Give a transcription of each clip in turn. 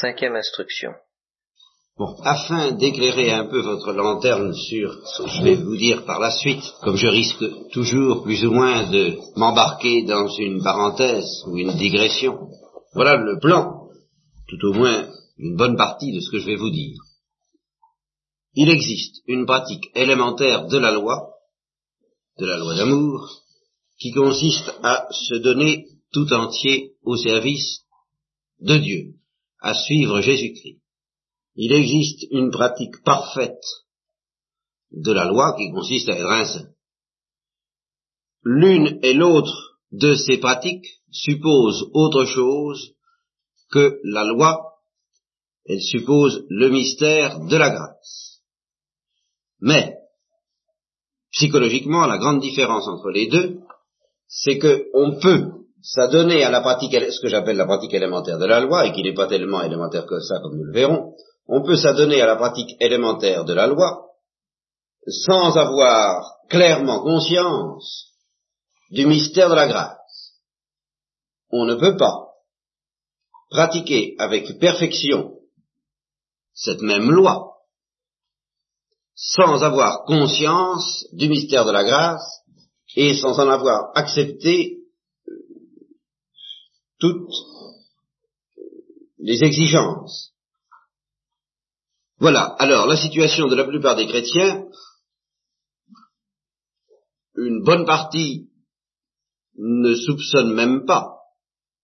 Cinquième instruction. Bon, afin d'éclairer un peu votre lanterne sur ce que je vais vous dire par la suite, comme je risque toujours plus ou moins de m'embarquer dans une parenthèse ou une digression, voilà le plan, tout au moins une bonne partie de ce que je vais vous dire. Il existe une pratique élémentaire de la loi, de la loi d'amour, qui consiste à se donner tout entier au service de Dieu à suivre Jésus-Christ. Il existe une pratique parfaite de la loi qui consiste à être un saint. L'une et l'autre de ces pratiques suppose autre chose que la loi, elle suppose le mystère de la grâce. Mais, psychologiquement, la grande différence entre les deux, c'est que on peut s'adonner à la pratique, ce que j'appelle la pratique élémentaire de la loi, et qui n'est pas tellement élémentaire que ça, comme nous le verrons, on peut s'adonner à la pratique élémentaire de la loi sans avoir clairement conscience du mystère de la grâce. On ne peut pas pratiquer avec perfection cette même loi sans avoir conscience du mystère de la grâce et sans en avoir accepté toutes les exigences. Voilà, alors la situation de la plupart des chrétiens, une bonne partie ne soupçonne même pas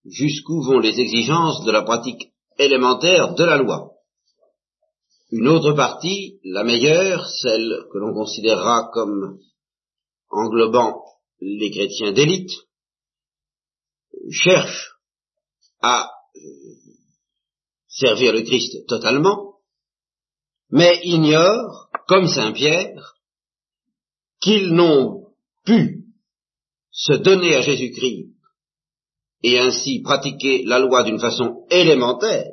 jusqu'où vont les exigences de la pratique élémentaire de la loi. Une autre partie, la meilleure, celle que l'on considérera comme englobant les chrétiens d'élite, cherche à servir le Christ totalement, mais ignore, comme Saint Pierre, qu'ils n'ont pu se donner à Jésus-Christ et ainsi pratiquer la loi d'une façon élémentaire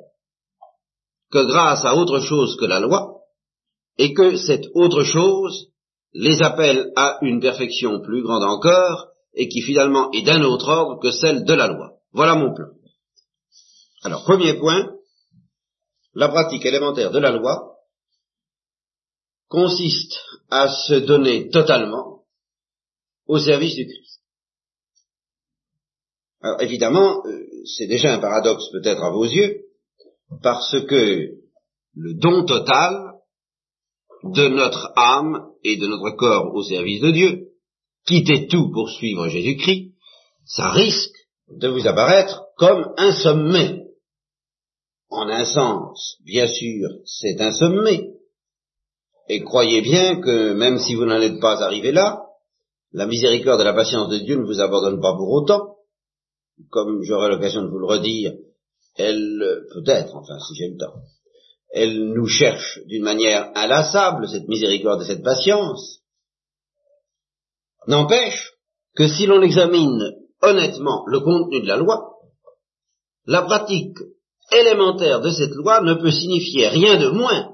que grâce à autre chose que la loi, et que cette autre chose les appelle à une perfection plus grande encore, et qui finalement est d'un autre ordre que celle de la loi. Voilà mon plan. Alors, premier point, la pratique élémentaire de la loi consiste à se donner totalement au service du Christ. Alors évidemment, euh, c'est déjà un paradoxe peut-être à vos yeux, parce que le don total de notre âme et de notre corps au service de Dieu, quitter tout pour suivre Jésus-Christ, ça risque de vous apparaître comme un sommet en un sens, bien sûr, c'est un sommet. Et croyez bien que même si vous n'en êtes pas arrivé là, la miséricorde et la patience de Dieu ne vous abandonnent pas pour autant. Comme j'aurai l'occasion de vous le redire, elle, peut-être, enfin si j'ai le temps, elle nous cherche d'une manière inlassable, cette miséricorde et cette patience. N'empêche que si l'on examine honnêtement le contenu de la loi, la pratique élémentaire de cette loi ne peut signifier rien de moins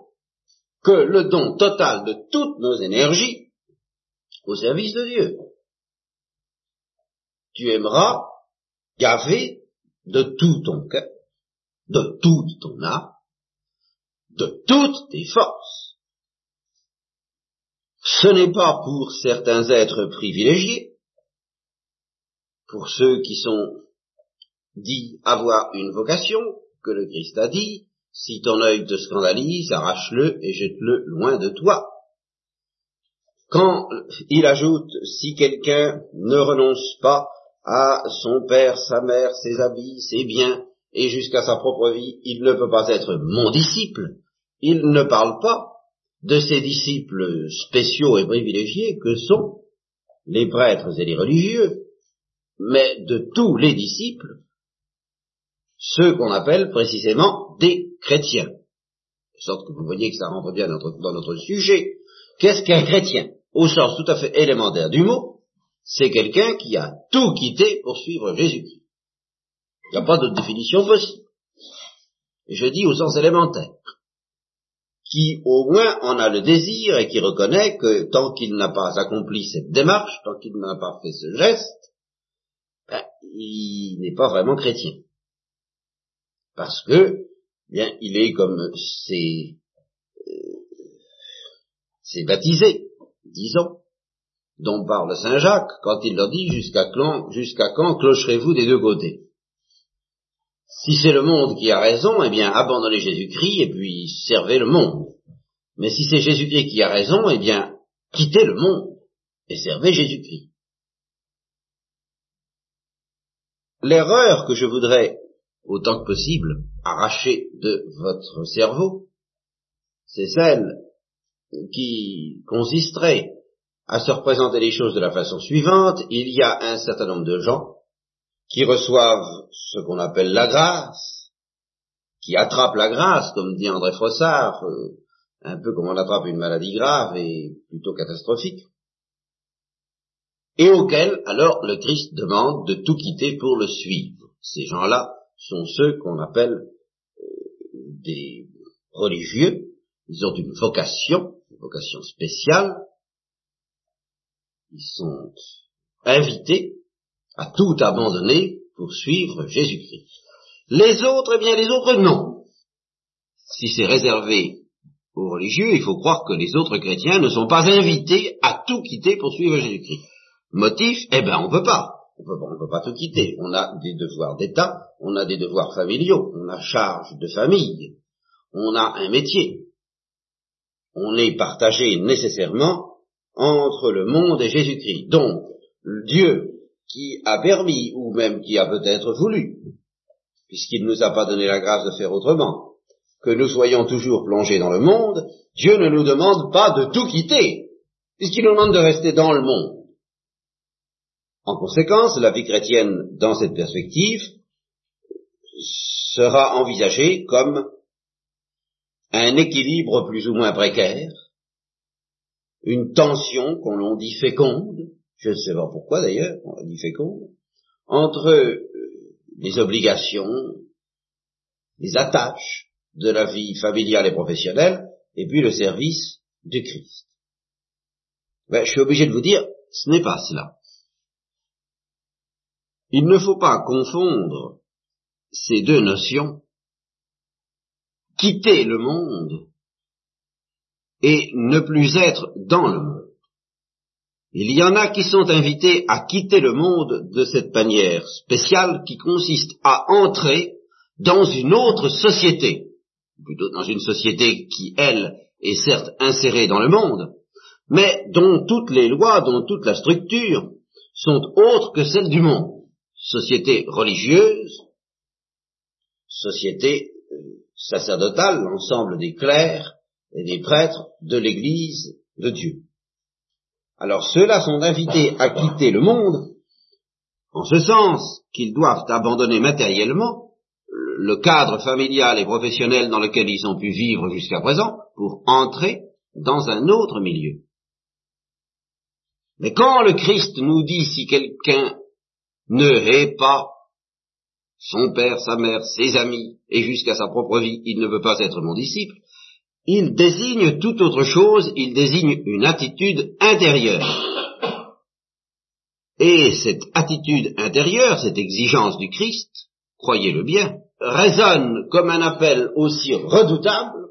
que le don total de toutes nos énergies au service de Dieu. Tu aimeras gaver de tout ton cœur, de toute ton âme, de toutes tes forces. Ce n'est pas pour certains êtres privilégiés, pour ceux qui sont dits avoir une vocation, que le Christ a dit, si ton œil te scandalise, arrache-le et jette-le loin de toi. Quand il ajoute, si quelqu'un ne renonce pas à son père, sa mère, ses habits, ses biens, et jusqu'à sa propre vie, il ne peut pas être mon disciple, il ne parle pas de ces disciples spéciaux et privilégiés que sont les prêtres et les religieux, mais de tous les disciples ceux qu'on appelle précisément des chrétiens. De sorte que vous voyez que ça rentre bien dans notre, sujet. Qu'est-ce qu'un chrétien? Au sens tout à fait élémentaire du mot, c'est quelqu'un qui a tout quitté pour suivre Jésus-Christ. Il n'y a pas d'autre définition possible. Je dis au sens élémentaire. Qui au moins en a le désir et qui reconnaît que tant qu'il n'a pas accompli cette démarche, tant qu'il n'a pas fait ce geste, ben, il n'est pas vraiment chrétien parce que bien, il est comme c'est c'est baptisé, disons, dont parle Saint Jacques quand il leur dit jusqu'à quand, jusqu'à quand clocherez-vous des deux côtés? Si c'est le monde qui a raison, eh bien abandonnez Jésus-Christ et puis servez le monde. Mais si c'est Jésus-Christ qui a raison, eh bien quittez le monde et servez Jésus-Christ. L'erreur que je voudrais, autant que possible, arracher de votre cerveau, c'est celle qui consisterait à se représenter les choses de la façon suivante. Il y a un certain nombre de gens qui reçoivent ce qu'on appelle la grâce, qui attrapent la grâce, comme dit André Frossard, euh, un peu comme on attrape une maladie grave et plutôt catastrophique, et auxquels alors le Christ demande de tout quitter pour le suivre. Ces gens-là sont ceux qu'on appelle euh, des religieux, ils ont une vocation, une vocation spéciale, ils sont invités à tout abandonner pour suivre Jésus-Christ. Les autres, eh bien les autres non. Si c'est réservé aux religieux, il faut croire que les autres chrétiens ne sont pas invités à tout quitter pour suivre Jésus-Christ. Motif, eh ben on peut pas. On on peut pas tout quitter. On a des devoirs d'État, on a des devoirs familiaux, on a charge de famille, on a un métier. On est partagé nécessairement entre le monde et Jésus-Christ. Donc, Dieu qui a permis, ou même qui a peut-être voulu, puisqu'il ne nous a pas donné la grâce de faire autrement, que nous soyons toujours plongés dans le monde, Dieu ne nous demande pas de tout quitter, puisqu'il nous demande de rester dans le monde. En conséquence, la vie chrétienne, dans cette perspective, sera envisagée comme un équilibre plus ou moins précaire, une tension qu'on l'on dit féconde, je ne sais pas pourquoi d'ailleurs, on l'a dit féconde, entre euh, les obligations, les attaches de la vie familiale et professionnelle, et puis le service du Christ. Ben, je suis obligé de vous dire, ce n'est pas cela. Il ne faut pas confondre ces deux notions, quitter le monde et ne plus être dans le monde. Il y en a qui sont invités à quitter le monde de cette manière spéciale qui consiste à entrer dans une autre société, plutôt dans une société qui, elle, est certes insérée dans le monde, mais dont toutes les lois, dont toute la structure sont autres que celles du monde société religieuse, société euh, sacerdotale, l'ensemble des clercs et des prêtres de l'Église de Dieu. Alors ceux-là sont invités à quitter le monde, en ce sens qu'ils doivent abandonner matériellement le cadre familial et professionnel dans lequel ils ont pu vivre jusqu'à présent pour entrer dans un autre milieu. Mais quand le Christ nous dit si quelqu'un ne hait pas son père, sa mère, ses amis, et jusqu'à sa propre vie, il ne veut pas être mon disciple, il désigne tout autre chose, il désigne une attitude intérieure. Et cette attitude intérieure, cette exigence du Christ, croyez-le bien, résonne comme un appel aussi redoutable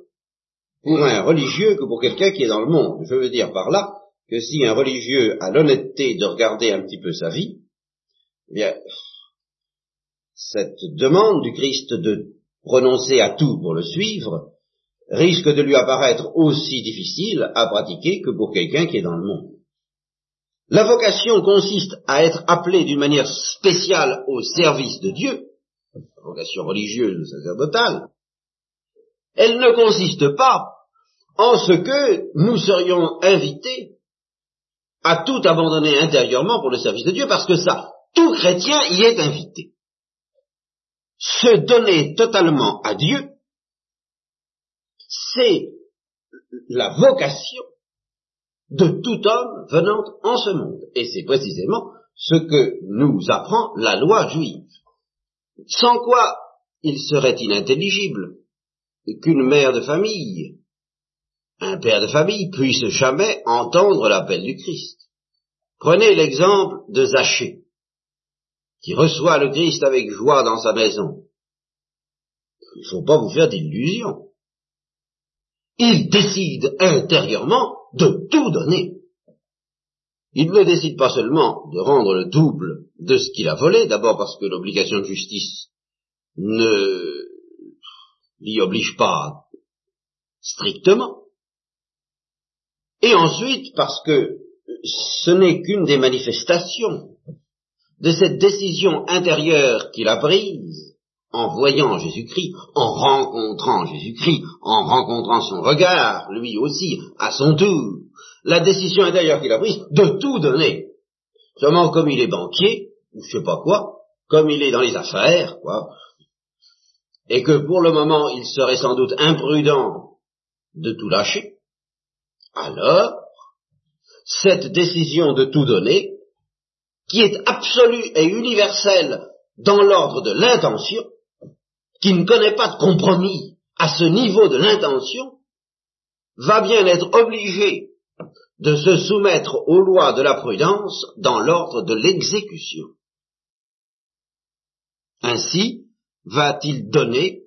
pour un religieux que pour quelqu'un qui est dans le monde. Je veux dire par là que si un religieux a l'honnêteté de regarder un petit peu sa vie, eh bien, cette demande du Christ de renoncer à tout pour le suivre risque de lui apparaître aussi difficile à pratiquer que pour quelqu'un qui est dans le monde. La vocation consiste à être appelé d'une manière spéciale au service de Dieu, vocation religieuse ou sacerdotale, elle ne consiste pas en ce que nous serions invités à tout abandonner intérieurement pour le service de Dieu, parce que ça, tout chrétien y est invité. Se donner totalement à Dieu, c'est la vocation de tout homme venant en ce monde. Et c'est précisément ce que nous apprend la loi juive. Sans quoi il serait inintelligible qu'une mère de famille, un père de famille puisse jamais entendre l'appel du Christ. Prenez l'exemple de Zachée qui reçoit le Christ avec joie dans sa maison. Il ne faut pas vous faire d'illusions. Il décide intérieurement de tout donner. Il ne décide pas seulement de rendre le double de ce qu'il a volé, d'abord parce que l'obligation de justice ne l'y oblige pas strictement, et ensuite parce que ce n'est qu'une des manifestations de cette décision intérieure qu'il a prise en voyant Jésus-Christ, en rencontrant Jésus-Christ, en rencontrant son regard, lui aussi, à son tour, la décision intérieure qu'il a prise de tout donner. Seulement comme il est banquier, ou je sais pas quoi, comme il est dans les affaires, quoi, et que pour le moment il serait sans doute imprudent de tout lâcher, alors cette décision de tout donner, qui est absolue et universelle dans l'ordre de l'intention, qui ne connaît pas de compromis à ce niveau de l'intention, va bien être obligé de se soumettre aux lois de la prudence dans l'ordre de l'exécution. Ainsi va-t-il donner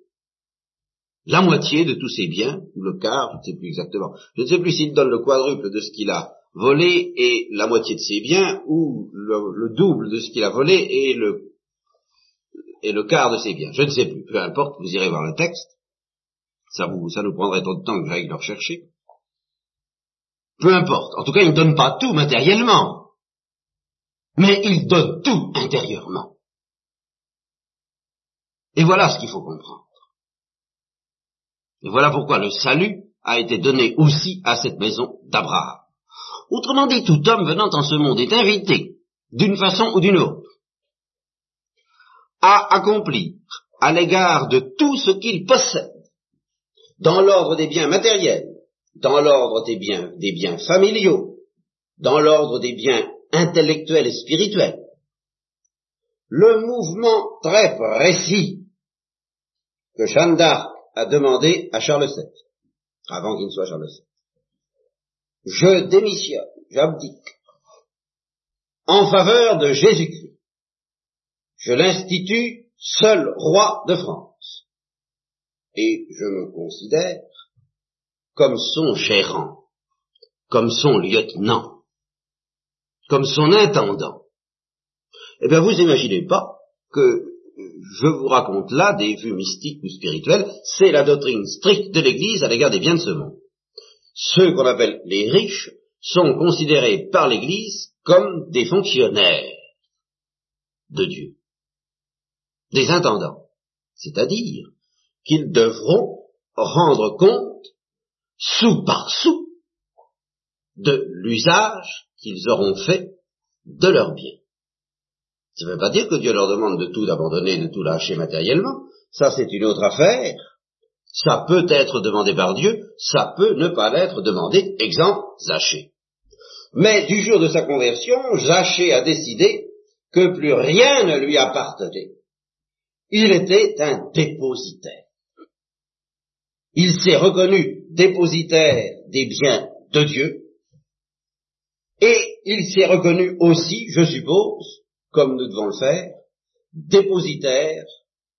la moitié de tous ses biens, ou le quart, je ne sais plus exactement. Je ne sais plus s'il donne le quadruple de ce qu'il a volé et la moitié de ses biens, ou le, double de ce qu'il a volé et le, et le quart de ses biens. Je ne sais plus, peu importe, vous irez voir le texte. Ça, vous, ça nous prendrait trop de temps que j'aille le rechercher. Peu importe. En tout cas, il ne donne pas tout matériellement. Mais il donne tout intérieurement. Et voilà ce qu'il faut comprendre. Et voilà pourquoi le salut a été donné aussi à cette maison d'Abraham. Autrement dit, tout homme venant en ce monde est invité, d'une façon ou d'une autre, à accomplir à l'égard de tout ce qu'il possède, dans l'ordre des biens matériels, dans l'ordre des biens, familiaux, dans l'ordre des biens intellectuels et spirituels, le mouvement très précis que Jeanne d'Arc a demandé à Charles VII, avant qu'il ne soit Charles VII. Je démissionne, j'abdique, en faveur de Jésus-Christ. Je l'institue seul roi de France. Et je me considère comme son gérant, comme son lieutenant, comme son intendant. Eh bien, vous imaginez pas que je vous raconte là des vues mystiques ou spirituelles, c'est la doctrine stricte de l'Église à l'égard des biens de ce monde. Ceux qu'on appelle les riches sont considérés par l'Église comme des fonctionnaires de Dieu, des intendants, c'est-à-dire qu'ils devront rendre compte, sous par sous, de l'usage qu'ils auront fait de leurs biens. Ça ne veut pas dire que Dieu leur demande de tout abandonner, de tout lâcher matériellement. Ça, c'est une autre affaire. Ça peut être demandé par Dieu, ça peut ne pas l'être demandé. Exemple, Zachée. Mais du jour de sa conversion, Zachée a décidé que plus rien ne lui appartenait. Il était un dépositaire. Il s'est reconnu dépositaire des biens de Dieu, et il s'est reconnu aussi, je suppose, comme nous devons le faire, dépositaires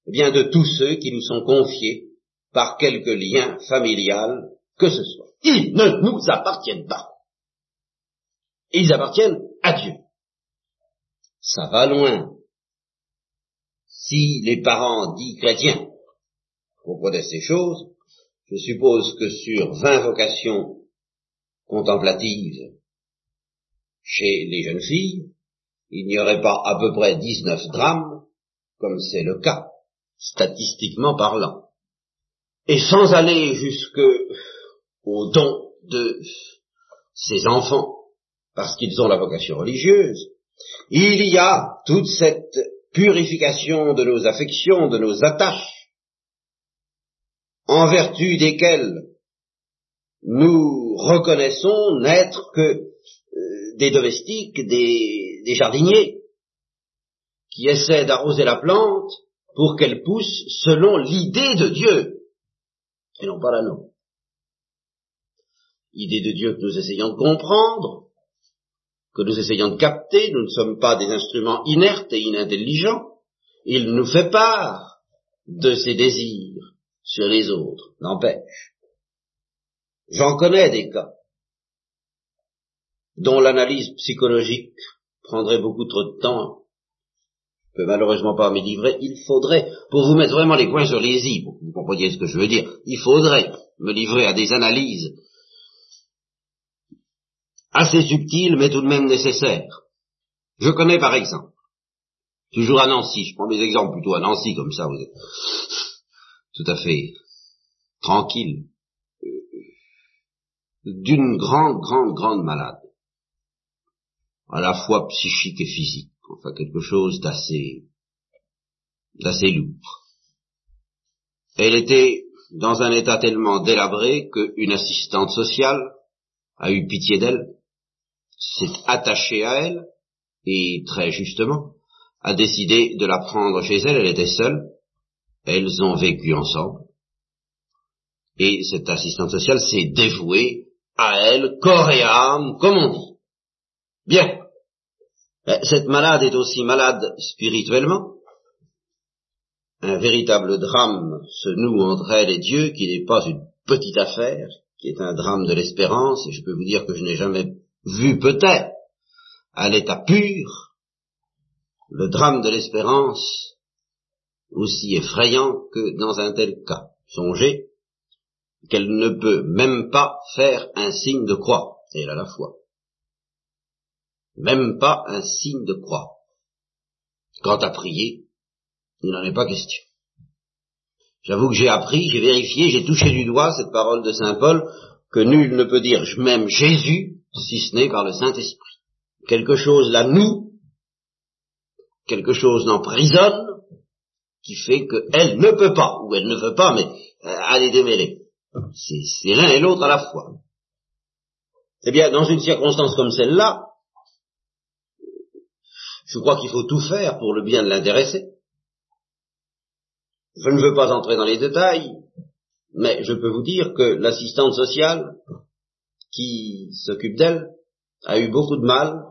eh bien, de tous ceux qui nous sont confiés par quelque lien familial que ce soit. Ils ne nous appartiennent pas. Ils appartiennent à Dieu. Ça va loin. Si les parents dits chrétiens comprenaient ces choses, je suppose que sur vingt vocations contemplatives chez les jeunes filles, il n'y aurait pas à peu près 19 drames, comme c'est le cas, statistiquement parlant. Et sans aller jusque au don de ces enfants, parce qu'ils ont la vocation religieuse, il y a toute cette purification de nos affections, de nos attaches, en vertu desquelles nous reconnaissons n'être que des domestiques, des, jardiniers, qui essaient d'arroser la plante pour qu'elle pousse selon l'idée de Dieu, et non pas la nôtre. Idée de Dieu que nous essayons de comprendre, que nous essayons de capter, nous ne sommes pas des instruments inertes et inintelligents, il nous fait part de ses désirs sur les autres. N'empêche. J'en connais des cas dont l'analyse psychologique prendrait beaucoup trop de temps. Peux malheureusement pas m'y livrer. Il faudrait, pour vous mettre vraiment les points sur les i, pour que vous compreniez ce que je veux dire, il faudrait me livrer à des analyses assez subtiles, mais tout de même nécessaires. Je connais par exemple, toujours à Nancy, je prends mes exemples plutôt à Nancy, comme ça vous êtes tout à fait tranquille, d'une grande, grande, grande malade, à la fois psychique et physique, enfin quelque chose d'assez, d'assez lourd. Elle était dans un état tellement délabré qu'une assistante sociale a eu pitié d'elle, s'est attachée à elle, et très justement, a décidé de la prendre chez elle, elle était seule, elles ont vécu ensemble, et cette assistante sociale s'est dévouée à elle, corps et âme, comme on dit. Bien. Cette malade est aussi malade spirituellement. Un véritable drame se noue entre elle et Dieu, qui n'est pas une petite affaire, qui est un drame de l'espérance, et je peux vous dire que je n'ai jamais vu peut-être à l'état pur le drame de l'espérance aussi effrayant que dans un tel cas. Songez qu'elle ne peut même pas faire un signe de croix, elle a la foi. Même pas un signe de croix. Quant à prier, il n'en est pas question. J'avoue que j'ai appris, j'ai vérifié, j'ai touché du doigt cette parole de Saint Paul, que nul ne peut dire je m'aime Jésus si ce n'est par le Saint-Esprit. Quelque chose là nous, quelque chose l'emprisonne, qui fait qu'elle ne peut pas, ou elle ne veut pas, mais euh, aller démêler. C'est l'un et l'autre à la fois. Eh bien, dans une circonstance comme celle-là, je crois qu'il faut tout faire pour le bien de l'intéressé. Je ne veux pas entrer dans les détails, mais je peux vous dire que l'assistante sociale qui s'occupe d'elle a eu beaucoup de mal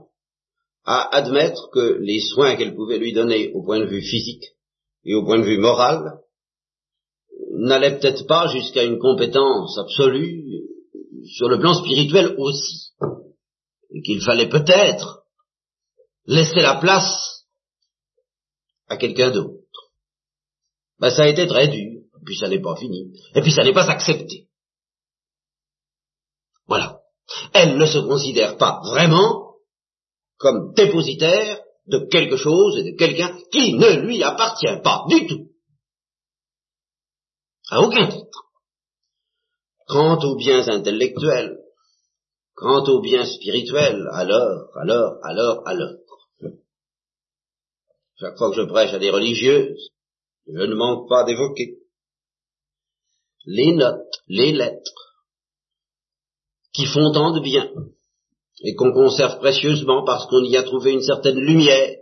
à admettre que les soins qu'elle pouvait lui donner au point de vue physique et au point de vue moral n'allait peut-être pas jusqu'à une compétence absolue sur le plan spirituel aussi, et qu'il fallait peut-être laisser la place à quelqu'un d'autre. Ben, ça a été très dur, puis ça n'est pas fini, et puis ça n'est pas accepté. Voilà. Elle ne se considère pas vraiment comme dépositaire de quelque chose et de quelqu'un qui ne lui appartient pas du tout à aucun titre. Quant aux biens intellectuels, quant aux biens spirituels, alors, alors, alors, alors. Chaque fois que je prêche à des religieuses, je ne manque pas d'évoquer les notes, les lettres, qui font tant de bien, et qu'on conserve précieusement parce qu'on y a trouvé une certaine lumière.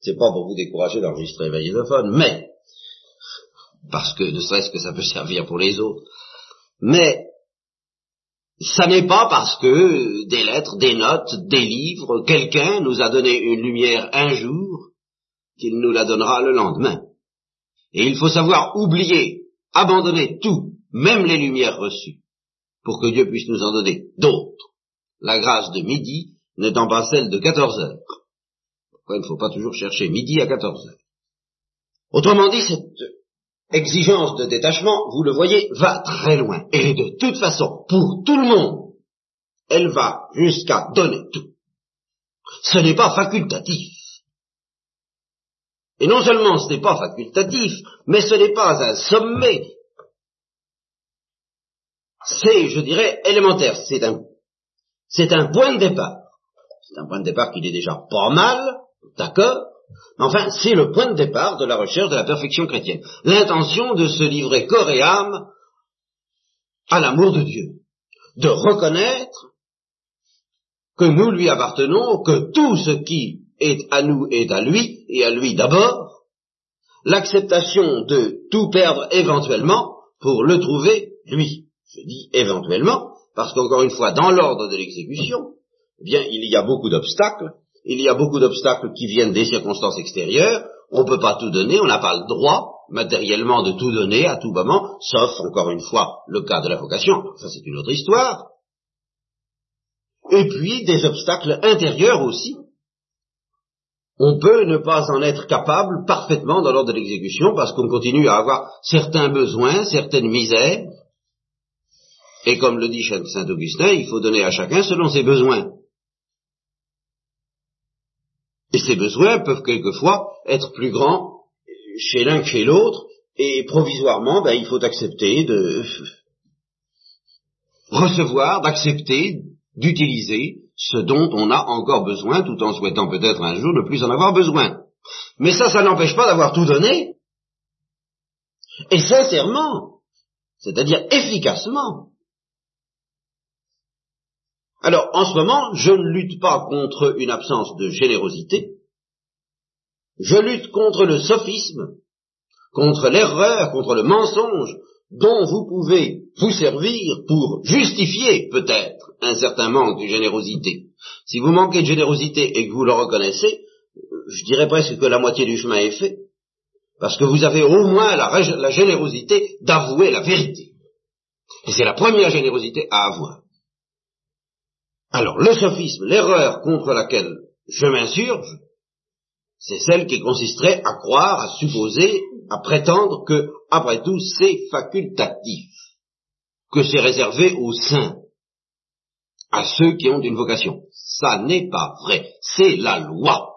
C'est pas pour vous décourager d'enregistrer phone, mais parce que ne serait-ce que ça peut servir pour les autres. Mais ça n'est pas parce que des lettres, des notes, des livres, quelqu'un nous a donné une lumière un jour qu'il nous la donnera le lendemain. Et il faut savoir oublier, abandonner tout, même les lumières reçues, pour que Dieu puisse nous en donner d'autres. La grâce de midi n'étant pas celle de 14 heures. Pourquoi il ne faut pas toujours chercher midi à 14 heures? Autrement dit, cette exigence de détachement, vous le voyez, va très loin. Et de toute façon, pour tout le monde, elle va jusqu'à donner tout. Ce n'est pas facultatif. Et non seulement ce n'est pas facultatif, mais ce n'est pas un sommet. C'est, je dirais, élémentaire. C'est un, c'est un point de départ. C'est un point de départ qui est déjà pas mal, d'accord, Enfin, c'est le point de départ de la recherche de la perfection chrétienne. L'intention de se livrer corps et âme à l'amour de Dieu. De reconnaître que nous lui appartenons, que tout ce qui est à nous est à lui, et à lui d'abord. L'acceptation de tout perdre éventuellement pour le trouver lui. Je dis éventuellement, parce qu'encore une fois, dans l'ordre de l'exécution, eh bien, il y a beaucoup d'obstacles il y a beaucoup d'obstacles qui viennent des circonstances extérieures, on ne peut pas tout donner, on n'a pas le droit, matériellement de tout donner à tout moment, sauf, encore une fois, le cas de la vocation, ça c'est une autre histoire. Et puis des obstacles intérieurs aussi. On peut ne pas en être capable parfaitement dans l'ordre de l'exécution parce qu'on continue à avoir certains besoins, certaines misères. Et comme le dit Saint Augustin, il faut donner à chacun selon ses besoins. Et ces besoins peuvent quelquefois être plus grands chez l'un que chez l'autre, et provisoirement, ben, il faut accepter de recevoir, d'accepter, d'utiliser ce dont on a encore besoin, tout en souhaitant peut-être un jour ne plus en avoir besoin. Mais ça, ça n'empêche pas d'avoir tout donné, et sincèrement, c'est-à-dire efficacement. Alors, en ce moment, je ne lutte pas contre une absence de générosité, je lutte contre le sophisme, contre l'erreur, contre le mensonge, dont vous pouvez vous servir pour justifier peut-être un certain manque de générosité. Si vous manquez de générosité et que vous le reconnaissez, je dirais presque que la moitié du chemin est fait, parce que vous avez au moins la, la générosité d'avouer la vérité. Et c'est la première générosité à avoir. Alors, le sophisme, l'erreur contre laquelle je m'insurge, c'est celle qui consisterait à croire, à supposer, à prétendre que, après tout, c'est facultatif, que c'est réservé aux saints, à ceux qui ont une vocation. Ça n'est pas vrai, c'est la loi.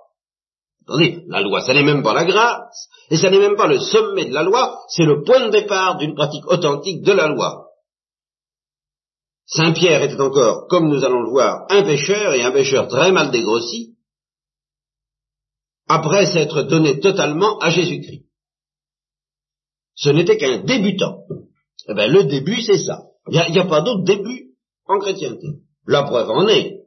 Attendez, la loi, ça n'est même pas la grâce, et ça n'est même pas le sommet de la loi, c'est le point de départ d'une pratique authentique de la loi. Saint Pierre était encore, comme nous allons le voir, un pécheur et un pécheur très mal dégrossi, après s'être donné totalement à Jésus-Christ. Ce n'était qu'un débutant. Eh bien, le début, c'est ça. Il n'y a, a, pas d'autre début en chrétienté. La preuve en est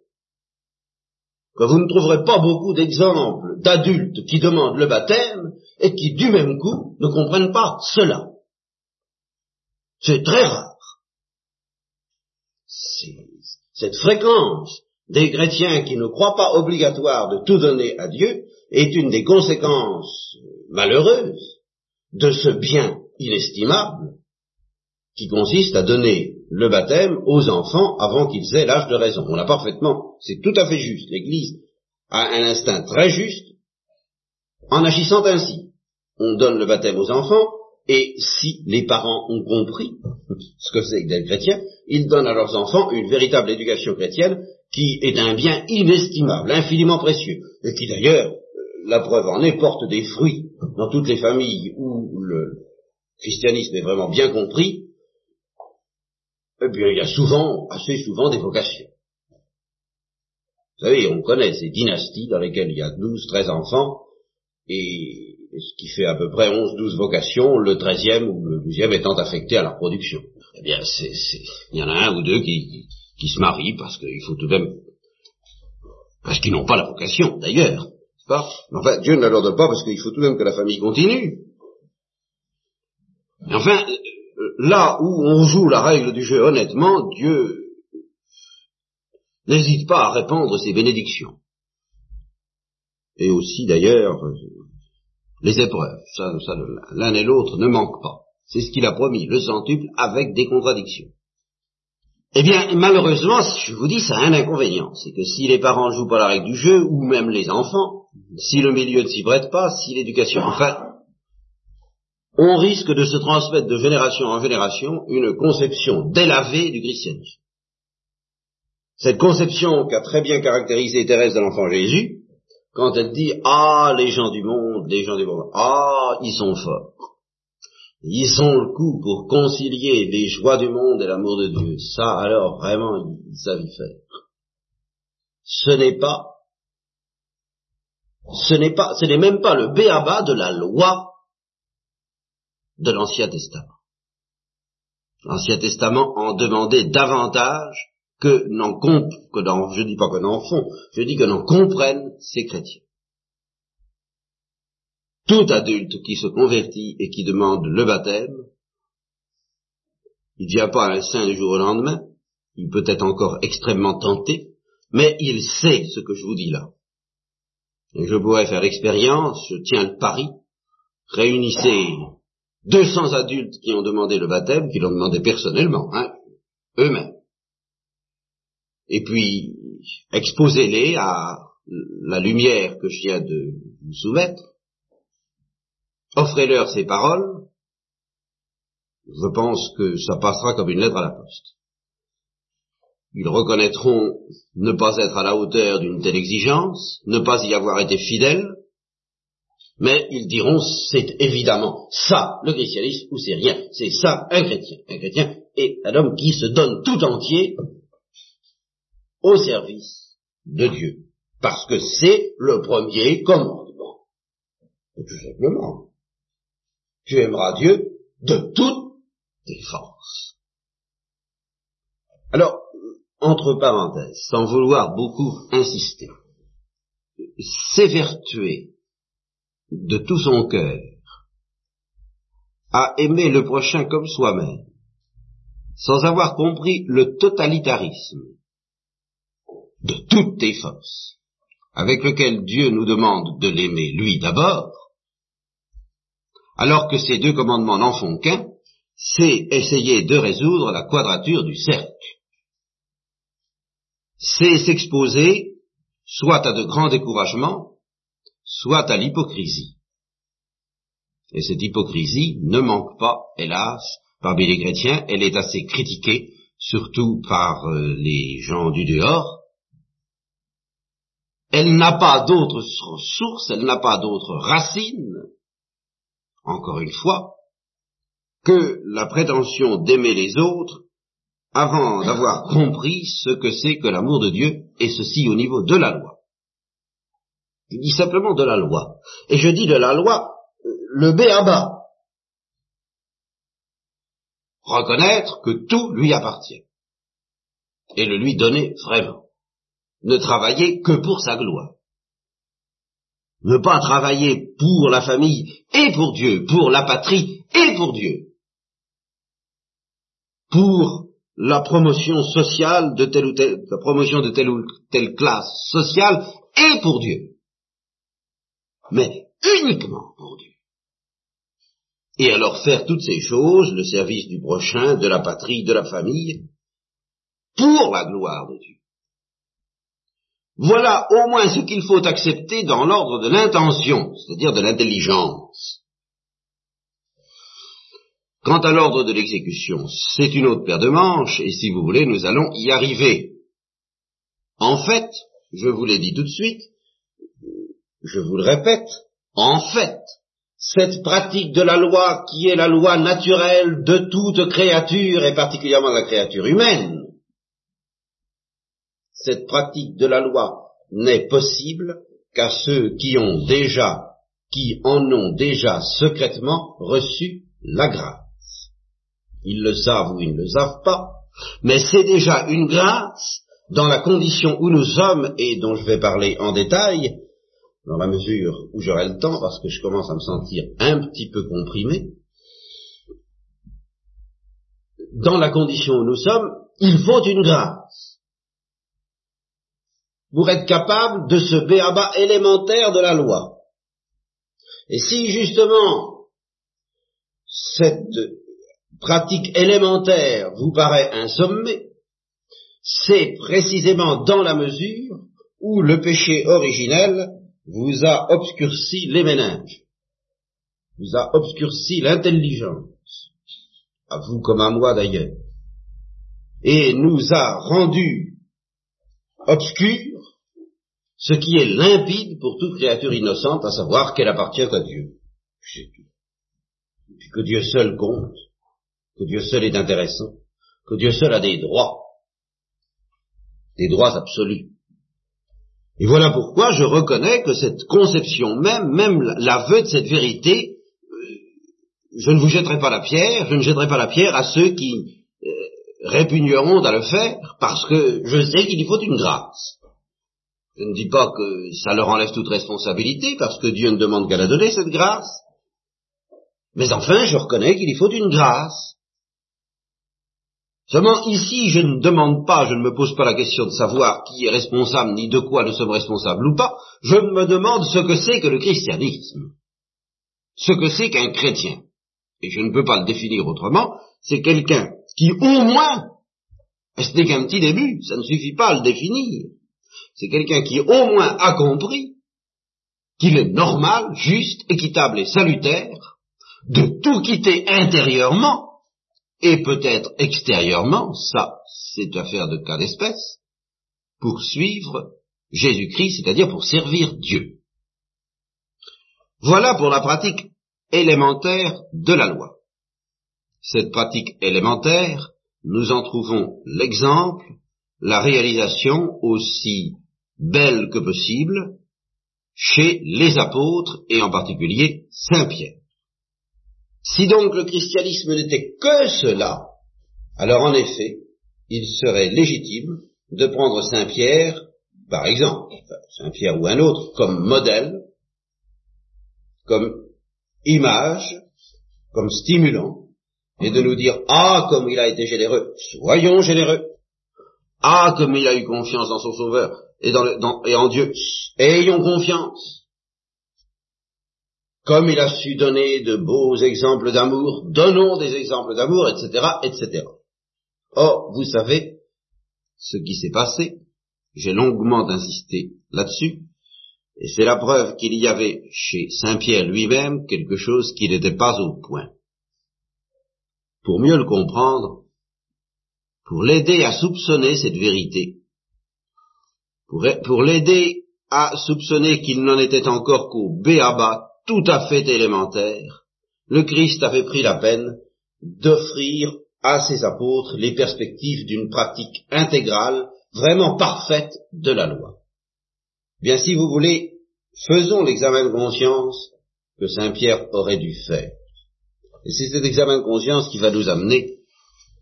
que vous ne trouverez pas beaucoup d'exemples d'adultes qui demandent le baptême et qui, du même coup, ne comprennent pas cela. C'est très rare cette fréquence des chrétiens qui ne croient pas obligatoire de tout donner à Dieu est une des conséquences malheureuses de ce bien inestimable qui consiste à donner le baptême aux enfants avant qu'ils aient l'âge de raison. On l'a parfaitement, c'est tout à fait juste. L'Église a un instinct très juste en agissant ainsi. On donne le baptême aux enfants et si les parents ont compris ce que c'est que d'être chrétien, ils donnent à leurs enfants une véritable éducation chrétienne qui est un bien inestimable, infiniment précieux, et qui d'ailleurs, la preuve en est, porte des fruits dans toutes les familles où le christianisme est vraiment bien compris, eh bien il y a souvent, assez souvent, des vocations. Vous savez, on connaît ces dynasties dans lesquelles il y a 12, 13 enfants, et ce qui fait à peu près 11-12 vocations, le treizième ou le douzième étant affecté à la production. Eh bien, il y en a un ou deux qui, qui, se marient parce qu'il faut tout de même, parce qu'ils n'ont pas la vocation, d'ailleurs. Enfin, Dieu ne donne pas parce qu'il faut tout de même que la famille continue. Enfin, là où on joue la règle du jeu honnêtement, Dieu n'hésite pas à répandre ses bénédictions. Et aussi, d'ailleurs, les épreuves. Ça, l'un et l'autre ne manquent pas. C'est ce qu'il a promis, le centuple avec des contradictions. Eh bien, malheureusement, je vous dis, ça a un inconvénient. C'est que si les parents jouent pas la règle du jeu, ou même les enfants, si le milieu ne s'y prête pas, si l'éducation, enfin, on risque de se transmettre de génération en génération une conception délavée du christianisme. Cette conception qu'a très bien caractérisé Thérèse de l'Enfant Jésus, quand elle dit Ah, les gens du monde, les gens du monde, ah, ils sont forts. Ils ont le coup pour concilier les joies du monde et l'amour de Dieu. Ça, alors, vraiment, ils savent y faire. Ce n'est pas, ce n'est pas, ce n'est même pas le béaba de la loi de l'Ancien Testament. L'Ancien Testament en demandait davantage que n'en que dans, je dis pas que n'en font, je dis que n'en comprennent ces chrétiens. Tout adulte qui se convertit et qui demande le baptême, il ne vient pas un saint du jour au lendemain, il peut être encore extrêmement tenté, mais il sait ce que je vous dis là. Je pourrais faire l'expérience, je tiens le pari, réunissez 200 adultes qui ont demandé le baptême, qui l'ont demandé personnellement, hein, eux-mêmes. Et puis, exposez-les à la lumière que je viens de vous soumettre, offrez-leur ces paroles, je pense que ça passera comme une lettre à la poste. Ils reconnaîtront ne pas être à la hauteur d'une telle exigence, ne pas y avoir été fidèles, mais ils diront c'est évidemment ça le christianisme ou c'est rien, c'est ça un chrétien. Un chrétien est un homme qui se donne tout entier au service de Dieu, parce que c'est le premier commandement. Tout simplement. Tu aimeras Dieu de toutes tes forces. Alors, entre parenthèses, sans vouloir beaucoup insister, s'évertuer de tout son cœur à aimer le prochain comme soi-même, sans avoir compris le totalitarisme de toutes tes forces, avec lequel Dieu nous demande de l'aimer lui d'abord, alors que ces deux commandements n'en font qu'un, c'est essayer de résoudre la quadrature du cercle. C'est s'exposer soit à de grands découragements, soit à l'hypocrisie. Et cette hypocrisie ne manque pas, hélas, parmi les chrétiens, elle est assez critiquée, surtout par euh, les gens du dehors. Elle n'a pas d'autre source, elle n'a pas d'autre racine, encore une fois, que la prétention d'aimer les autres avant d'avoir compris ce que c'est que l'amour de Dieu, et ceci au niveau de la loi. Je dis simplement de la loi. Et je dis de la loi le B à bas. Reconnaître que tout lui appartient. Et le lui donner vraiment. Ne travailler que pour sa gloire. Ne pas travailler pour la famille et pour Dieu, pour la patrie et pour Dieu. Pour la promotion sociale de telle ou telle, promotion de telle ou telle classe sociale et pour Dieu mais uniquement pour Dieu. Et alors faire toutes ces choses, le service du prochain, de la patrie, de la famille, pour la gloire de Dieu. Voilà au moins ce qu'il faut accepter dans l'ordre de l'intention, c'est-à-dire de l'intelligence. Quant à l'ordre de l'exécution, c'est une autre paire de manches, et si vous voulez, nous allons y arriver. En fait, je vous l'ai dit tout de suite, je vous le répète, en fait, cette pratique de la loi qui est la loi naturelle de toute créature et particulièrement de la créature humaine, cette pratique de la loi n'est possible qu'à ceux qui ont déjà, qui en ont déjà secrètement reçu la grâce. Ils le savent ou ils ne le savent pas, mais c'est déjà une grâce dans la condition où nous sommes et dont je vais parler en détail, dans la mesure où j'aurai le temps, parce que je commence à me sentir un petit peu comprimé, dans la condition où nous sommes, il faut une grâce pour être capable de ce béaba élémentaire de la loi. Et si justement cette pratique élémentaire vous paraît un sommet, c'est précisément dans la mesure où le péché originel vous a obscurci les méninges, vous a obscurci l'intelligence, à vous comme à moi d'ailleurs, et nous a rendu obscur ce qui est limpide pour toute créature innocente, à savoir qu'elle appartient à Dieu. C'est tout. Puis que Dieu seul compte, que Dieu seul est intéressant, que Dieu seul a des droits, des droits absolus. Et voilà pourquoi je reconnais que cette conception même, même l'aveu de cette vérité, euh, je ne vous jetterai pas la pierre, je ne jetterai pas la pierre à ceux qui euh, répugneront à le faire, parce que je sais qu'il y faut une grâce. Je ne dis pas que ça leur enlève toute responsabilité, parce que Dieu ne demande qu'à la donner, cette grâce. Mais enfin, je reconnais qu'il y faut une grâce. Seulement ici, je ne demande pas, je ne me pose pas la question de savoir qui est responsable ni de quoi nous sommes responsables ou pas, je me demande ce que c'est que le christianisme, ce que c'est qu'un chrétien. et je ne peux pas le définir autrement, c'est quelqu'un qui au moins, ce n'est qu'un petit début, ça ne suffit pas à le définir, c'est quelqu'un qui au moins a compris qu'il est normal, juste, équitable et salutaire de tout quitter intérieurement et peut-être extérieurement, ça c'est affaire de cas d'espèce, pour suivre Jésus-Christ, c'est-à-dire pour servir Dieu. Voilà pour la pratique élémentaire de la loi. Cette pratique élémentaire, nous en trouvons l'exemple, la réalisation aussi belle que possible chez les apôtres et en particulier Saint Pierre. Si donc le christianisme n'était que cela, alors en effet, il serait légitime de prendre Saint Pierre, par exemple, Saint Pierre ou un autre, comme modèle, comme image, comme stimulant, et de nous dire, ah, comme il a été généreux, soyons généreux. Ah, comme il a eu confiance dans son Sauveur et en Dieu, ayons confiance. Comme il a su donner de beaux exemples d'amour, donnons des exemples d'amour, etc., etc. Or, vous savez ce qui s'est passé, j'ai longuement insisté là-dessus, et c'est la preuve qu'il y avait chez Saint Pierre lui-même quelque chose qui n'était pas au point. Pour mieux le comprendre, pour l'aider à soupçonner cette vérité, pour, l'aider à soupçonner qu'il n'en était encore qu'au béaba tout à fait élémentaire, le Christ avait pris la peine d'offrir à ses apôtres les perspectives d'une pratique intégrale, vraiment parfaite de la loi. Bien si vous voulez, faisons l'examen de conscience que Saint Pierre aurait dû faire. Et c'est cet examen de conscience qui va nous amener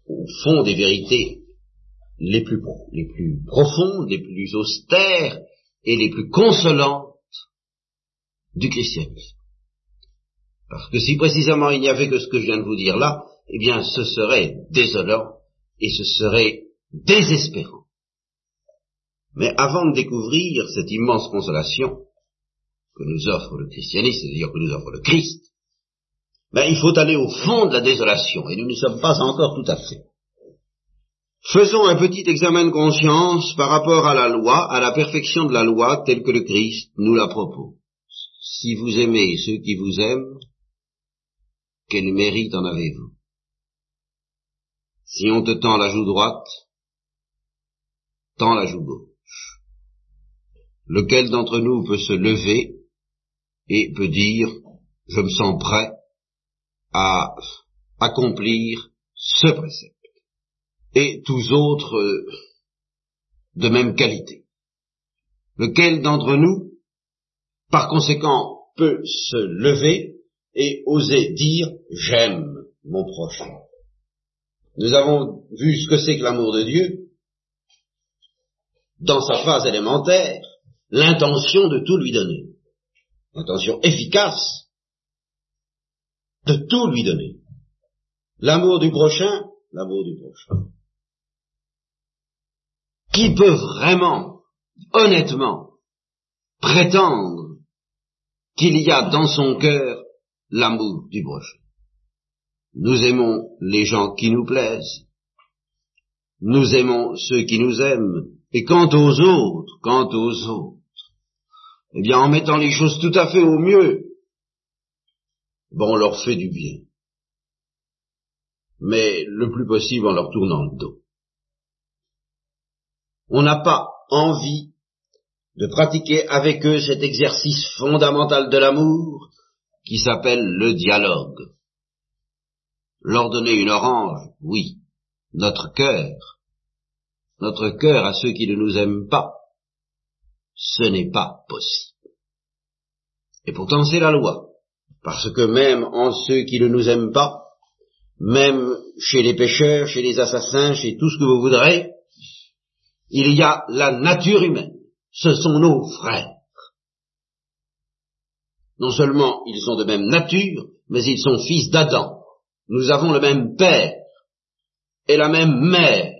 au fond des vérités les plus, profondes, les plus austères et les plus consolantes du christianisme. Parce que si précisément il n'y avait que ce que je viens de vous dire là, eh bien ce serait désolant et ce serait désespérant. Mais avant de découvrir cette immense consolation que nous offre le christianisme, c'est-à-dire que nous offre le Christ, ben, il faut aller au fond de la désolation, et nous ne sommes pas encore tout à fait. Faisons un petit examen de conscience par rapport à la loi, à la perfection de la loi telle que le Christ nous la propose. Si vous aimez ceux qui vous aiment, quel mérite en avez-vous? Si on te tend la joue droite, tend la joue gauche. Lequel d'entre nous peut se lever et peut dire, je me sens prêt à accomplir ce précepte? Et tous autres euh, de même qualité. Lequel d'entre nous, par conséquent, peut se lever et oser dire j'aime mon prochain. Nous avons vu ce que c'est que l'amour de Dieu dans sa phase élémentaire, l'intention de tout lui donner, l'intention efficace de tout lui donner. L'amour du prochain, l'amour du prochain. Qui peut vraiment, honnêtement, prétendre qu'il y a dans son cœur l'amour du prochain Nous aimons les gens qui nous plaisent. Nous aimons ceux qui nous aiment. Et quant aux autres, quant aux autres, eh bien en mettant les choses tout à fait au mieux, bon, on leur fait du bien. Mais le plus possible en leur tournant le dos on n'a pas envie de pratiquer avec eux cet exercice fondamental de l'amour qui s'appelle le dialogue. Leur donner une orange, oui, notre cœur, notre cœur à ceux qui ne nous aiment pas, ce n'est pas possible. Et pourtant c'est la loi, parce que même en ceux qui ne nous aiment pas, même chez les pécheurs, chez les assassins, chez tout ce que vous voudrez, il y a la nature humaine. Ce sont nos frères. Non seulement ils sont de même nature, mais ils sont fils d'Adam. Nous avons le même père et la même mère.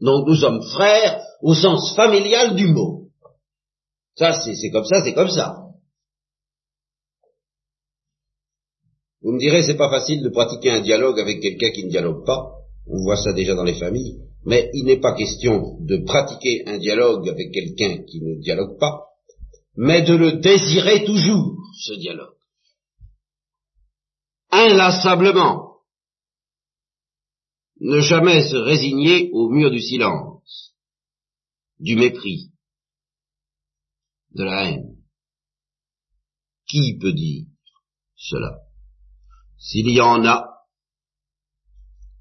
Donc nous sommes frères au sens familial du mot. Ça, c'est comme ça, c'est comme ça. Vous me direz, c'est pas facile de pratiquer un dialogue avec quelqu'un qui ne dialogue pas. On voit ça déjà dans les familles. Mais il n'est pas question de pratiquer un dialogue avec quelqu'un qui ne dialogue pas, mais de le désirer toujours, ce dialogue. Inlassablement. Ne jamais se résigner au mur du silence, du mépris, de la haine. Qui peut dire cela? S'il y en a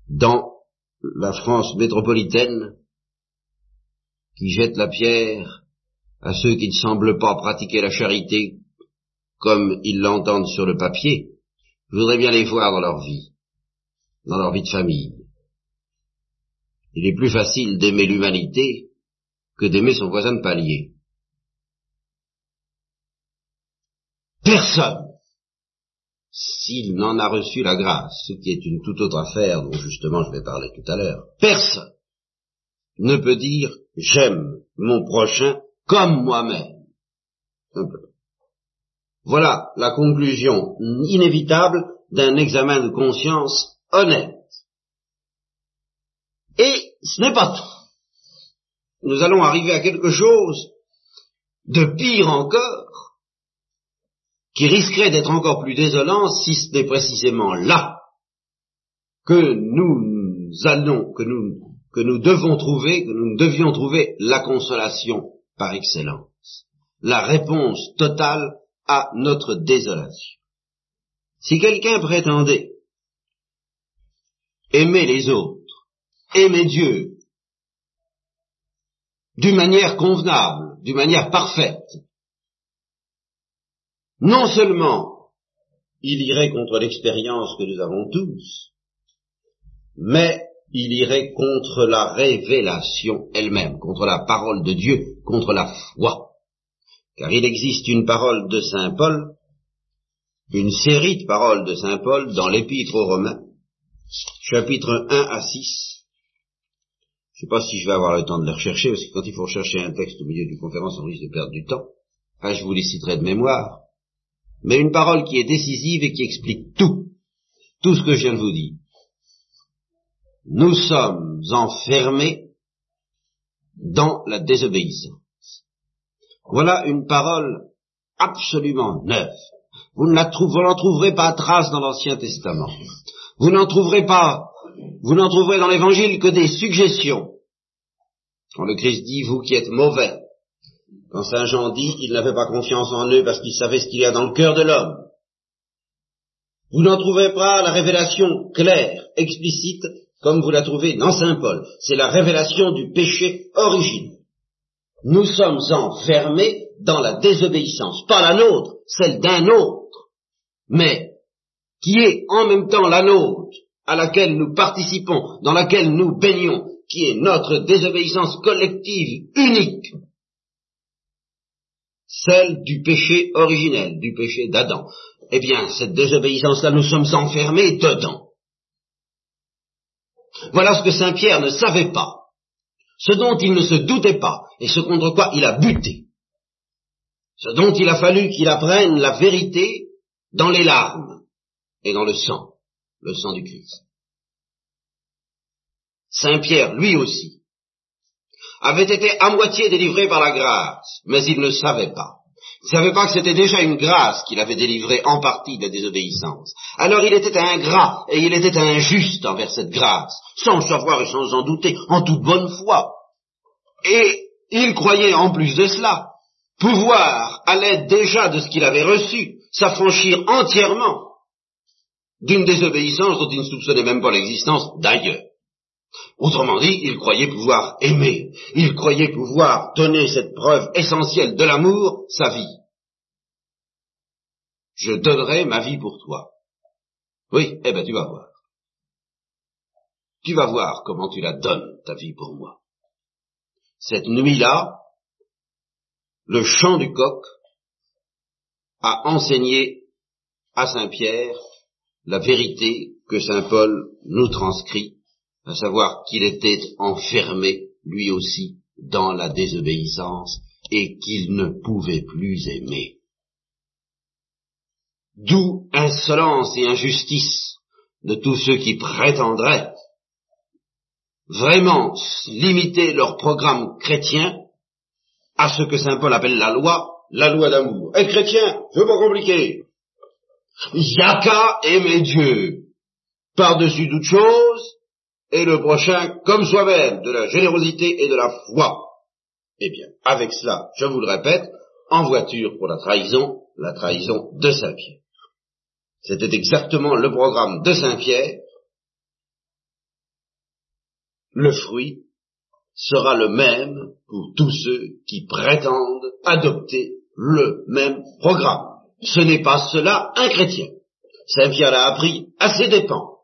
dans la France métropolitaine qui jette la pierre à ceux qui ne semblent pas pratiquer la charité comme ils l'entendent sur le papier, je voudrais bien les voir dans leur vie, dans leur vie de famille. Il est plus facile d'aimer l'humanité que d'aimer son voisin de palier. Personne s'il n'en a reçu la grâce, ce qui est une toute autre affaire dont justement je vais parler tout à l'heure, personne ne peut dire j'aime mon prochain comme moi-même. Voilà la conclusion inévitable d'un examen de conscience honnête. Et ce n'est pas tout. Nous allons arriver à quelque chose de pire encore, qui risquerait d'être encore plus désolant si ce n'est précisément là que nous allons, que nous, que nous devons trouver, que nous devions trouver la consolation par excellence, la réponse totale à notre désolation. Si quelqu'un prétendait aimer les autres, aimer Dieu, d'une manière convenable, d'une manière parfaite, non seulement il irait contre l'expérience que nous avons tous, mais il irait contre la révélation elle-même, contre la parole de Dieu, contre la foi. Car il existe une parole de Saint Paul, une série de paroles de Saint Paul dans l'Épître aux Romains, chapitre 1 à 6. Je ne sais pas si je vais avoir le temps de les rechercher, parce que quand il faut rechercher un texte au milieu d'une conférence, on risque de perdre du temps. Enfin, je vous les citerai de mémoire mais une parole qui est décisive et qui explique tout, tout ce que je viens de vous dire. Nous sommes enfermés dans la désobéissance. Voilà une parole absolument neuve. Vous ne la n'en trouverez pas trace dans l'Ancien Testament. Vous n'en trouverez pas, vous n'en trouverez dans l'Évangile que des suggestions. Quand le Christ dit, vous qui êtes mauvais, quand Saint Jean dit qu'il n'avait pas confiance en eux parce qu'il savait ce qu'il y a dans le cœur de l'homme. Vous n'en trouvez pas la révélation claire, explicite, comme vous la trouvez dans Saint Paul. C'est la révélation du péché originel. Nous sommes enfermés dans la désobéissance, pas la nôtre, celle d'un autre, mais qui est en même temps la nôtre, à laquelle nous participons, dans laquelle nous baignons, qui est notre désobéissance collective unique, celle du péché originel, du péché d'Adam. Eh bien, cette désobéissance-là, nous sommes enfermés dedans. Voilà ce que Saint Pierre ne savait pas, ce dont il ne se doutait pas, et ce contre quoi il a buté, ce dont il a fallu qu'il apprenne la vérité dans les larmes et dans le sang, le sang du Christ. Saint Pierre, lui aussi, avait été à moitié délivré par la grâce, mais il ne savait pas. Il ne savait pas que c'était déjà une grâce qu'il avait délivré en partie de la désobéissance. Alors il était ingrat et il était injuste envers cette grâce, sans savoir et sans en douter, en toute bonne foi. Et il croyait en plus de cela pouvoir, à l'aide déjà de ce qu'il avait reçu, s'affranchir entièrement d'une désobéissance dont il ne soupçonnait même pas l'existence d'ailleurs. Autrement dit, il croyait pouvoir aimer, il croyait pouvoir donner cette preuve essentielle de l'amour, sa vie. Je donnerai ma vie pour toi. Oui, eh ben tu vas voir. Tu vas voir comment tu la donnes, ta vie pour moi. Cette nuit-là, le chant du coq a enseigné à Saint Pierre la vérité que Saint Paul nous transcrit à savoir qu'il était enfermé, lui aussi, dans la désobéissance et qu'il ne pouvait plus aimer. D'où insolence et injustice de tous ceux qui prétendraient vraiment limiter leur programme chrétien à ce que Saint Paul appelle la loi, la loi d'amour. Et chrétien, je veux pas compliquer. Il n'y qu'à aimer Dieu par-dessus toute chose et le prochain comme soi-même, de la générosité et de la foi. Eh bien, avec cela, je vous le répète, en voiture pour la trahison, la trahison de Saint-Pierre. C'était exactement le programme de Saint-Pierre. Le fruit sera le même pour tous ceux qui prétendent adopter le même programme. Ce n'est pas cela un chrétien. Saint-Pierre l'a appris à ses dépens.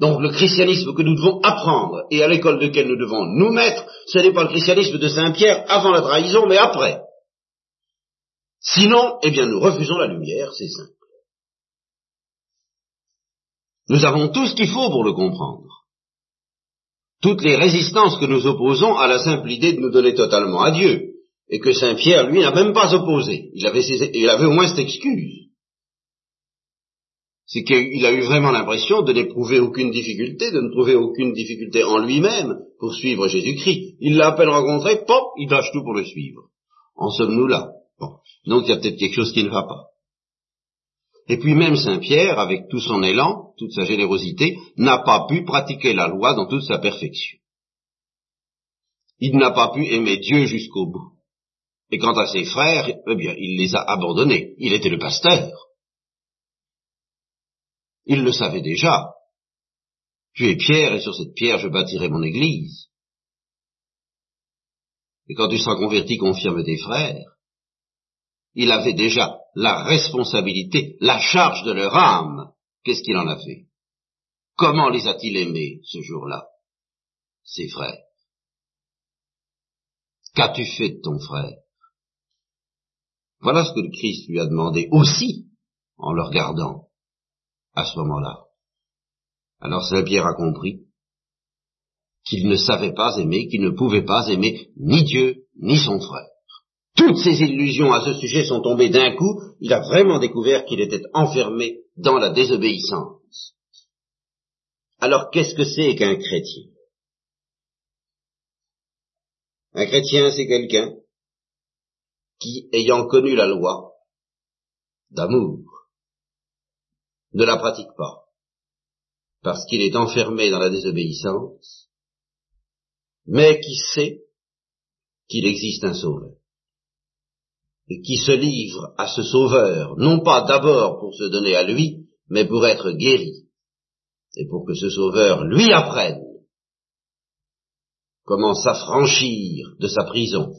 Donc le christianisme que nous devons apprendre et à l'école de nous devons nous mettre, ce n'est pas le christianisme de Saint-Pierre avant la trahison, mais après. Sinon, eh bien, nous refusons la lumière, c'est simple. Nous avons tout ce qu'il faut pour le comprendre. Toutes les résistances que nous opposons à la simple idée de nous donner totalement à Dieu, et que Saint Pierre, lui, n'a même pas opposé. Il avait au moins cette excuse. C'est qu'il a eu vraiment l'impression de n'éprouver aucune difficulté, de ne trouver aucune difficulté en lui-même pour suivre Jésus-Christ. Il l'a à peine rencontré, pop, il lâche tout pour le suivre. En sommes-nous là? Bon. Donc il y a peut-être quelque chose qui ne va pas. Et puis même Saint Pierre, avec tout son élan, toute sa générosité, n'a pas pu pratiquer la loi dans toute sa perfection. Il n'a pas pu aimer Dieu jusqu'au bout. Et quant à ses frères, eh bien, il les a abandonnés. Il était le pasteur. Il le savait déjà. Tu es pierre, et sur cette pierre je bâtirai mon église. Et quand tu seras converti, confirme tes frères il avait déjà la responsabilité, la charge de leur âme. Qu'est-ce qu'il en a fait? Comment les a-t-il aimés ce jour-là? Ses frères. Qu'as-tu fait de ton frère? Voilà ce que le Christ lui a demandé aussi en le regardant à ce moment-là. Alors Saint Pierre a compris qu'il ne savait pas aimer, qu'il ne pouvait pas aimer ni Dieu ni son frère toutes ses illusions à ce sujet sont tombées d'un coup, il a vraiment découvert qu'il était enfermé dans la désobéissance. Alors qu'est-ce que c'est qu'un chrétien? Un chrétien, c'est quelqu'un qui, ayant connu la loi d'amour, ne la pratique pas, parce qu'il est enfermé dans la désobéissance, mais qui sait qu'il existe un sauveur. Et qui se livre à ce Sauveur, non pas d'abord pour se donner à lui, mais pour être guéri, et pour que ce Sauveur lui apprenne comment s'affranchir de sa prison,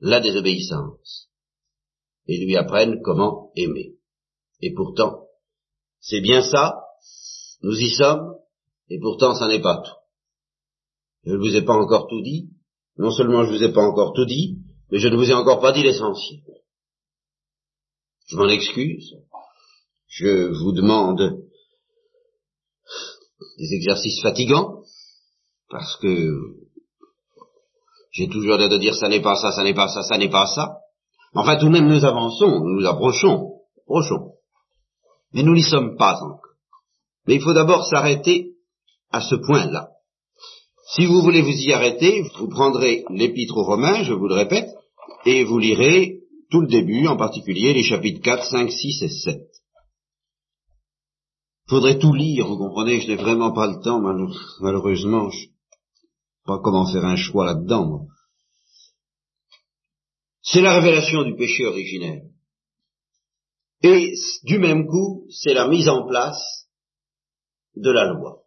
la désobéissance, et lui apprenne comment aimer. Et pourtant, c'est bien ça, nous y sommes, et pourtant ça n'est pas tout. Je ne vous ai pas encore tout dit, non seulement je ne vous ai pas encore tout dit, mais je ne vous ai encore pas dit l'essentiel. Je m'en excuse. Je vous demande des exercices fatigants, parce que j'ai toujours l'air de dire ça n'est pas ça, ça n'est pas ça, ça n'est pas ça. Enfin, tout de même, nous avançons, nous approchons, approchons. Mais nous n'y sommes pas encore. Mais il faut d'abord s'arrêter à ce point-là. Si vous voulez vous y arrêter, vous prendrez l'épître aux Romains, je vous le répète, et vous lirez tout le début, en particulier les chapitres 4, 5, 6 et 7. Faudrait tout lire, vous comprenez, je n'ai vraiment pas le temps, malheureusement, je sais pas comment faire un choix là-dedans. C'est la révélation du péché originel. Et du même coup, c'est la mise en place de la loi.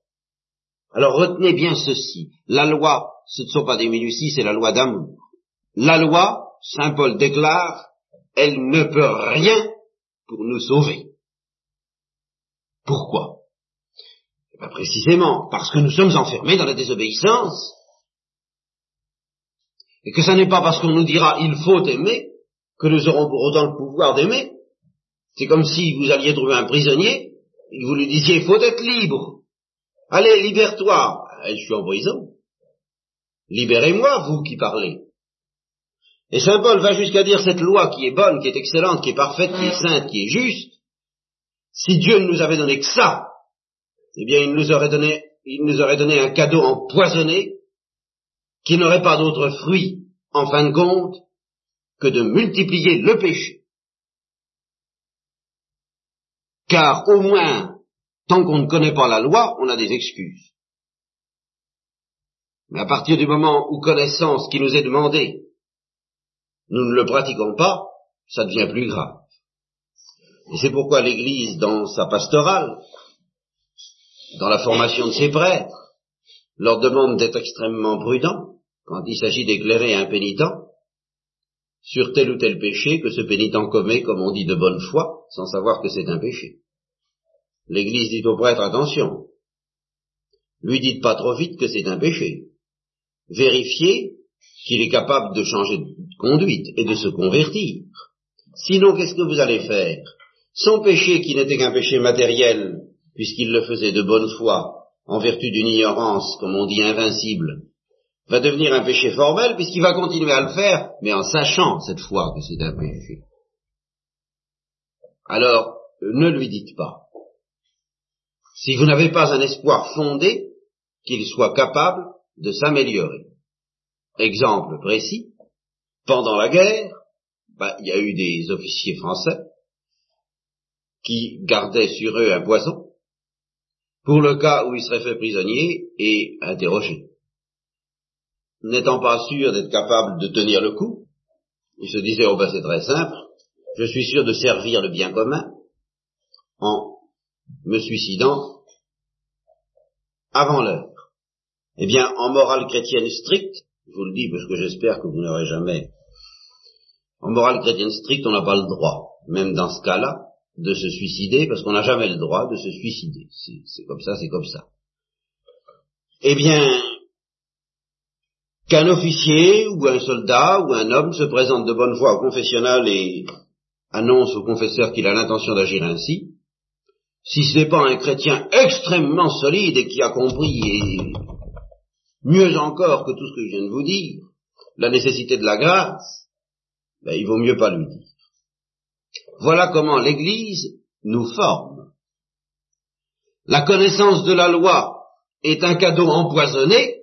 Alors retenez bien ceci. La loi, ce ne sont pas des minuties, c'est la loi d'amour. La loi, Saint Paul déclare, elle ne peut rien pour nous sauver. Pourquoi? Bien, Précisément parce que nous sommes enfermés dans la désobéissance. Et que ce n'est pas parce qu'on nous dira il faut aimer que nous aurons pour autant le pouvoir d'aimer. C'est comme si vous alliez trouver un prisonnier et vous lui disiez il faut être libre. Allez, libère-toi. Eh, je suis en prison. Libérez-moi, vous qui parlez. Et Saint Paul va jusqu'à dire cette loi qui est bonne, qui est excellente, qui est parfaite, qui est sainte, qui est juste, Si Dieu ne nous avait donné que ça, eh bien il nous aurait donné, il nous aurait donné un cadeau empoisonné qui n'aurait pas d'autre fruit, en fin de compte, que de multiplier le péché. Car au moins, tant qu'on ne connaît pas la loi, on a des excuses. Mais à partir du moment où connaissance qui nous est demandée, nous ne le pratiquons pas, ça devient plus grave. Et c'est pourquoi l'Église, dans sa pastorale, dans la formation de ses prêtres, leur demande d'être extrêmement prudents quand il s'agit d'éclairer un pénitent sur tel ou tel péché que ce pénitent commet, comme on dit, de bonne foi, sans savoir que c'est un péché. L'Église dit au prêtre, attention, lui dites pas trop vite que c'est un péché. Vérifiez qu'il est capable de changer de conduite et de se convertir. Sinon, qu'est-ce que vous allez faire Son péché, qui n'était qu'un péché matériel, puisqu'il le faisait de bonne foi, en vertu d'une ignorance, comme on dit, invincible, va devenir un péché formel, puisqu'il va continuer à le faire, mais en sachant cette fois que c'est un péché. Alors, ne lui dites pas. Si vous n'avez pas un espoir fondé, qu'il soit capable de s'améliorer. Exemple précis, pendant la guerre, bah, il y a eu des officiers français qui gardaient sur eux un poison pour le cas où ils seraient faits prisonniers et interrogés. N'étant pas sûr d'être capable de tenir le coup, ils se disaient, oh ben c'est très simple, je suis sûr de servir le bien commun en me suicidant avant l'heure. Eh bien, en morale chrétienne stricte, je vous le dis parce que j'espère que vous n'aurez jamais. En morale chrétienne stricte, on n'a pas le droit, même dans ce cas-là, de se suicider parce qu'on n'a jamais le droit de se suicider. C'est comme ça, c'est comme ça. Eh bien, qu'un officier ou un soldat ou un homme se présente de bonne foi au confessionnal et annonce au confesseur qu'il a l'intention d'agir ainsi, si ce n'est pas un chrétien extrêmement solide et qui a compris et mieux encore que tout ce que je viens de vous dire, la nécessité de la grâce, ben, il vaut mieux pas lui dire. Voilà comment l'Église nous forme. La connaissance de la loi est un cadeau empoisonné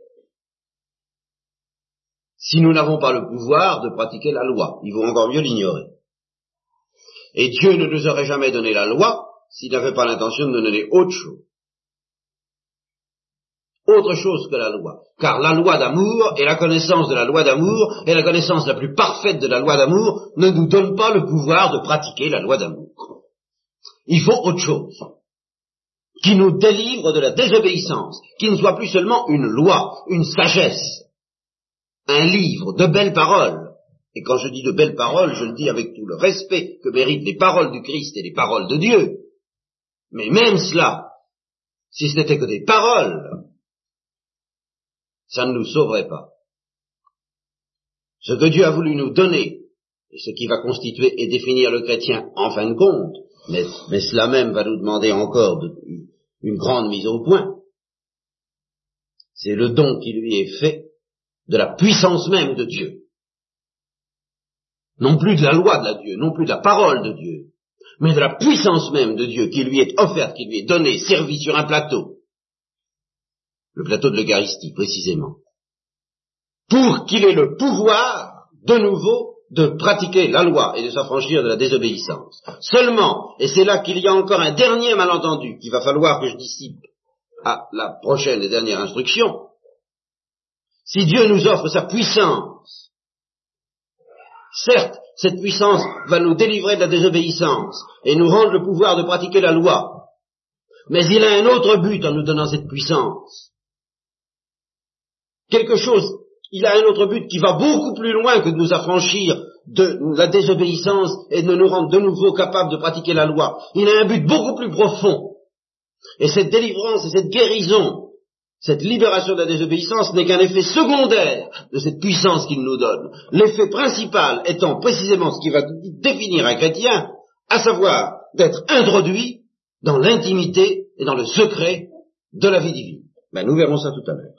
si nous n'avons pas le pouvoir de pratiquer la loi. Il vaut encore mieux l'ignorer. Et Dieu ne nous aurait jamais donné la loi s'il n'avait pas l'intention de nous donner autre chose autre chose que la loi. Car la loi d'amour et la connaissance de la loi d'amour et la connaissance la plus parfaite de la loi d'amour ne nous donnent pas le pouvoir de pratiquer la loi d'amour. Il faut autre chose qui nous délivre de la désobéissance, qui ne soit plus seulement une loi, une sagesse, un livre de belles paroles. Et quand je dis de belles paroles, je le dis avec tout le respect que méritent les paroles du Christ et les paroles de Dieu. Mais même cela, si ce n'était que des paroles, ça ne nous sauverait pas. Ce que Dieu a voulu nous donner, et ce qui va constituer et définir le chrétien en fin de compte, mais, cela même va nous demander encore une grande mise au point, c'est le don qui lui est fait de la puissance même de Dieu. Non plus de la loi de la Dieu, non plus de la parole de Dieu, mais de la puissance même de Dieu qui lui est offerte, qui lui est donnée, servie sur un plateau, le plateau de l'Eucharistie précisément, pour qu'il ait le pouvoir, de nouveau, de pratiquer la loi et de s'affranchir de la désobéissance. Seulement, et c'est là qu'il y a encore un dernier malentendu qu'il va falloir que je dissipe à la prochaine et dernière instruction, si Dieu nous offre sa puissance, certes, cette puissance va nous délivrer de la désobéissance et nous rendre le pouvoir de pratiquer la loi, mais il a un autre but en nous donnant cette puissance, quelque chose, il a un autre but qui va beaucoup plus loin que de nous affranchir de la désobéissance et de nous rendre de nouveau capables de pratiquer la loi. Il a un but beaucoup plus profond. Et cette délivrance et cette guérison, cette libération de la désobéissance n'est qu'un effet secondaire de cette puissance qu'il nous donne. L'effet principal étant précisément ce qui va définir un chrétien, à savoir d'être introduit dans l'intimité et dans le secret de la vie divine. Ben, nous verrons ça tout à l'heure.